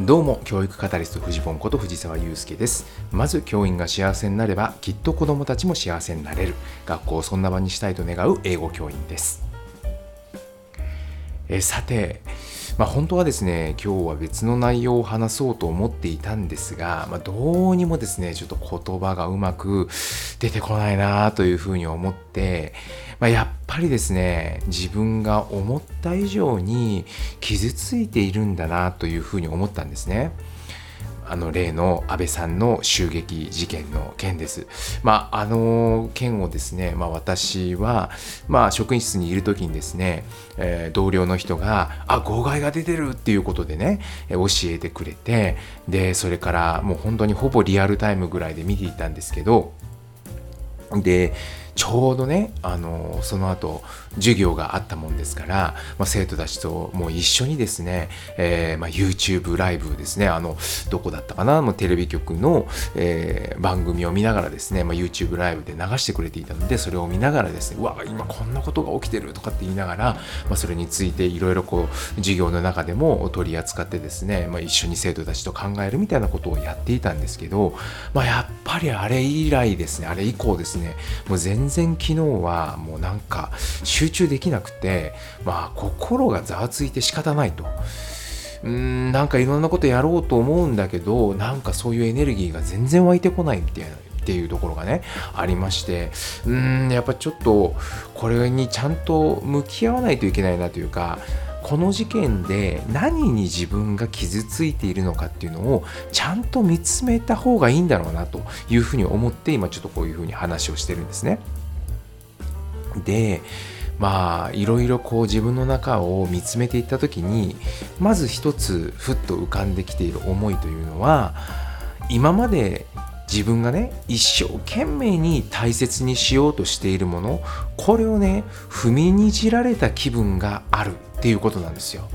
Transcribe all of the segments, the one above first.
どうも教育カタリスト藤本こと藤沢祐介です。まず教員が幸せになればきっと子どもたちも幸せになれる。学校をそんな場にしたいと願う英語教員です。えさてまあ、本当はですね今日は別の内容を話そうと思っていたんですが、まあ、どうにもですねちょっと言葉がうまく出てこないなというふうに思って、まあ、やっぱりですね自分が思った以上に傷ついているんだなというふうに思ったんですね。あの例の安倍さんの襲撃事件の件です。まあ、あの件をですね、まあ、私は、まあ、職員室にいる時にですね、えー、同僚の人が「あ号外が出てる」っていうことでね教えてくれてでそれからもう本当にほぼリアルタイムぐらいで見ていたんですけどでちょうどねあのその後授業があったもんですから、まあ、生徒たちともう一緒にですね、えーまあ、YouTube ライブですねあのどこだったかなもうテレビ局の、えー、番組を見ながらですね、まあ、YouTube ライブで流してくれていたのでそれを見ながらですねうわ今こんなことが起きてるとかって言いながら、まあ、それについていろいろこう授業の中でも取り扱ってですね、まあ、一緒に生徒たちと考えるみたいなことをやっていたんですけど、まあ、やっぱりあれ以来ですねあれ以降ですねもう全全然昨日はもうなんか集中できなくてまあ心がざわついて仕方ないと。うんなんかいろんなことやろうと思うんだけどなんかそういうエネルギーが全然湧いてこないみたいなっていうところがねありましてうーんやっぱちょっとこれにちゃんと向き合わないといけないなというかこの事件で何に自分が傷ついているのかっていうのをちゃんと見つめた方がいいんだろうなというふうに思って今ちょっとこういうふうに話をしてるんですね。でまあいろいろこう自分の中を見つめていった時にまず一つふっと浮かんできている思いというのは今まで自分がね一生懸命に大切にしようとしているものこれをね踏みにじられた気分があるっていうことなんですよ。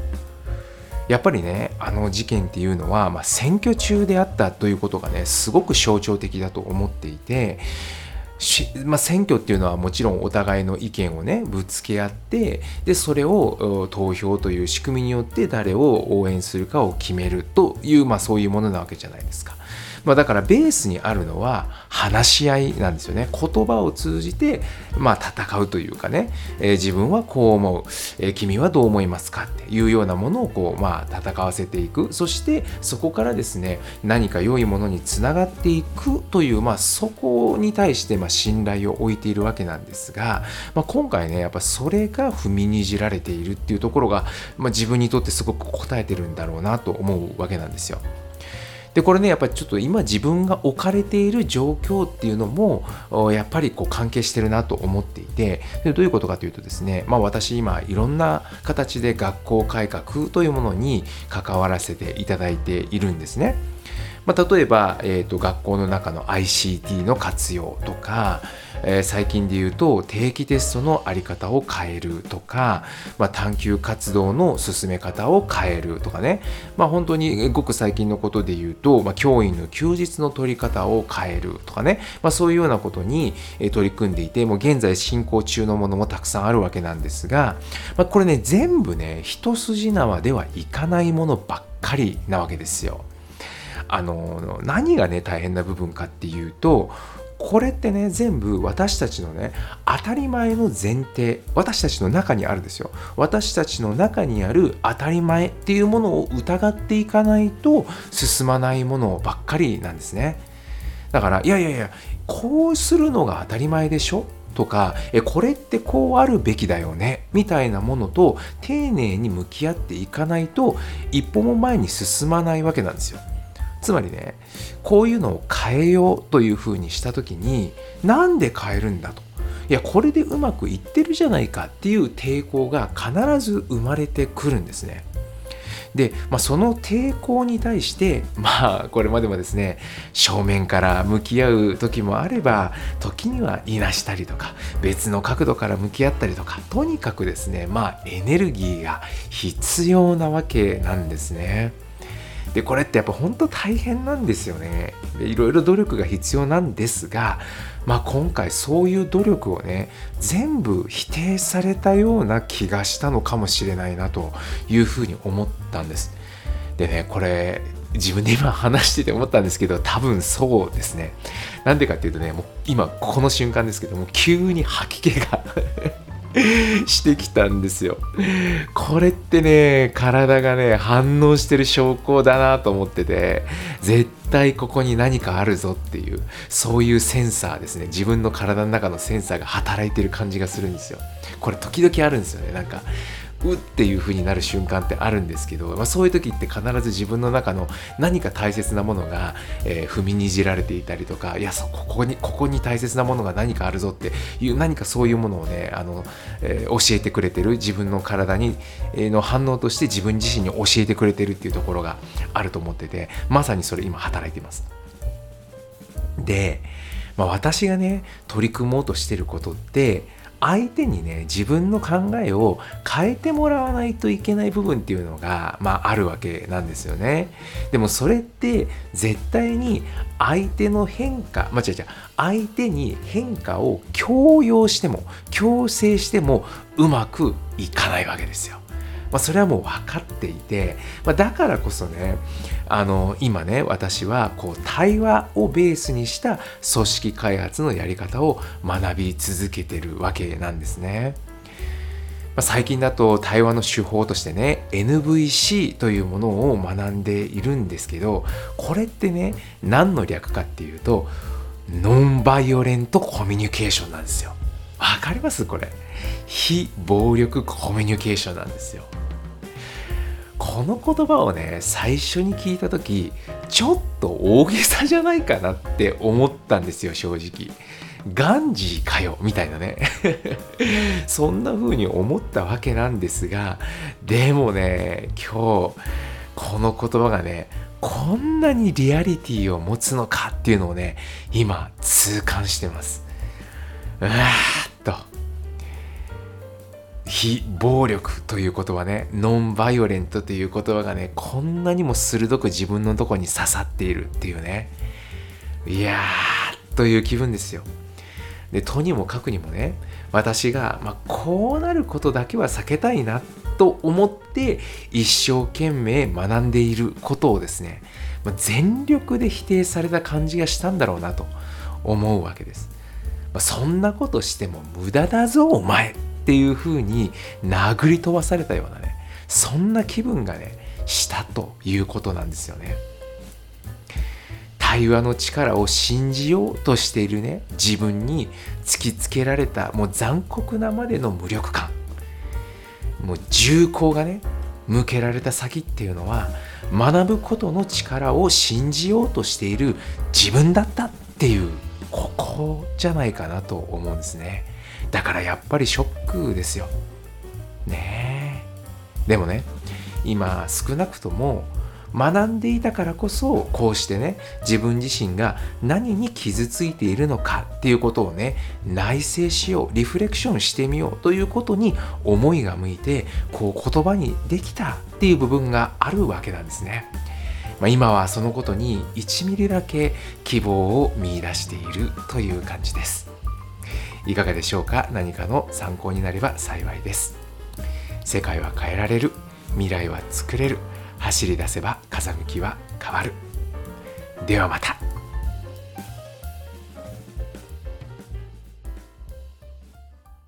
やっぱりねあの事件っていうのは、まあ、選挙中であったということがねすごく象徴的だと思っていてまあ、選挙っていうのはもちろんお互いの意見をねぶつけ合ってでそれを投票という仕組みによって誰を応援するかを決めるという、まあ、そういうものなわけじゃないですか。まあ、だからベースにあるのは話し合いなんですよね。言葉を通じて、まあ、戦うというかね、えー、自分はこう思う、えー、君はどう思いますかっていうようなものをこう、まあ、戦わせていく。そしてそこからですね何か良いものにつながっていくという、まあ、そこに対してまあ信頼を置いているわけなんですが、まあ、今回ねやっぱそれが踏みにじられているっていうところが、まあ、自分にとってすごく答えてるんだろうなと思うわけなんですよ。でこれねやっぱりちょっと今自分が置かれている状況っていうのもやっぱりこう関係してるなと思っていてでどういうことかというとですねまあ私今いろんな形で学校改革というものに関わらせていただいているんですね。まあ、例えば、えーと、学校の中の ICT の活用とか、えー、最近で言うと定期テストの在り方を変えるとか、まあ、探究活動の進め方を変えるとかね、まあ、本当にごく最近のことで言うと、まあ、教員の休日の取り方を変えるとかね、まあ、そういうようなことに取り組んでいてもう現在進行中のものもたくさんあるわけなんですが、まあ、これね全部ね一筋縄ではいかないものばっかりなわけですよ。あの何がね大変な部分かっていうとこれってね全部私たちのね当たり前の前提私たちの中にあるんですよ。私たちの中にある当たり前っていうものを疑っていかないと進まないものばっかりなんですね。だからいやいやいやこうするのが当たり前でしょ？とかえこれってこうあるべきだよね？みたいなものと丁寧に向き合っていかないと一歩も前に進まないわけなんですよ。つまりねこういうのを変えようというふうにした時になんで変えるんだといやこれでうまくいってるじゃないかっていう抵抗が必ず生まれてくるんですね。で、まあ、その抵抗に対して まあこれまでもですね正面から向き合う時もあれば時にはいなしたりとか別の角度から向き合ったりとかとにかくですねまあエネルギーが必要なわけなんですね。でこれってやっぱ本当大変なんですよね。でいろいろ努力が必要なんですが、まあ、今回そういう努力をね全部否定されたような気がしたのかもしれないなというふうに思ったんです。でねこれ自分で今話してて思ったんですけど多分そうですね。なんでかっていうとねもう今この瞬間ですけども急に吐き気が。してきたんですよ。これってね体がね反応してる証拠だなと思ってて絶対ここに何かあるぞっていうそういうセンサーですね。自分の体の中のセンサーが働いてる感じがするんですよ。これ時々あるんですよね。なんかうっていう風になる瞬間ってあるんですけど、まあ、そういう時って必ず自分の中の何か大切なものが、えー、踏みにじられていたりとかいやそここにここに大切なものが何かあるぞっていう何かそういうものをねあの、えー、教えてくれてる自分の体に、えー、の反応として自分自身に教えてくれてるっていうところがあると思っててまさにそれ今働いてます。で、まあ、私がね取り組もうとしてることって相手にね自分の考えを変えてもらわないといけない部分っていうのが、まあ、あるわけなんですよね。でもそれって絶対に相手の変化間違えちゃう相手に変化を強要しても強制してもうまくいかないわけですよ。まあ、それはもう分かっていて、まあ、だからこそねあの今ね私はこう対話をベースにした組織開発のやり方を学び続けてるわけなんですね。ま、最近だと対話の手法としてね NVC というものを学んでいるんですけどこれってね何の略かっていうとノンバイオレントコミュニケーションなんですよ。わかりますこれ？非暴力コミュニケーションなんですよ。この言葉をね最初に聞いた時ちょっと大げさじゃないかなって思ったんですよ正直。ガンジーかよみたいなね。そんな風に思ったわけなんですがでもね今日この言葉がねこんなにリアリティを持つのかっていうのをね今痛感してます。うわー。非暴力という言葉ねノンバイオレントという言葉がねこんなにも鋭く自分のとこに刺さっているっていうね。いやーという気分ですよ。でとにもかくにもね私が、まあ、こうなることだけは避けたいなと思って一生懸命学んでいることをですね、まあ、全力で否定された感じがしたんだろうなと思うわけです、まあ、そんなことしても無駄だぞお前。っていう風に殴り飛ばされたようなねそんな気分がねしたということなんですよね。対話の力を信じようとしているね自分に突きつけられたもう残酷なまでの無力感もう銃口がね向けられた先っていうのは学ぶことの力を信じようとしている自分だったっていうここじゃないかなと思うんですね。だからやっぱりショッですよ。ねえ。でもね、今少なくとも学んでいたからこそこうしてね自分自身が何に傷ついているのかっていうことをね内省しようリフレクションしてみようということに思いが向いてこう言葉にできたっていう部分があるわけなんですね。まあ、今はそのことに1ミリだけ希望を見いだしているという感じです。いかがでしょうか？何かの参考になれば幸いです。世界は変えられる。未来は作れる。走り出せば風向きは変わる。ではまた。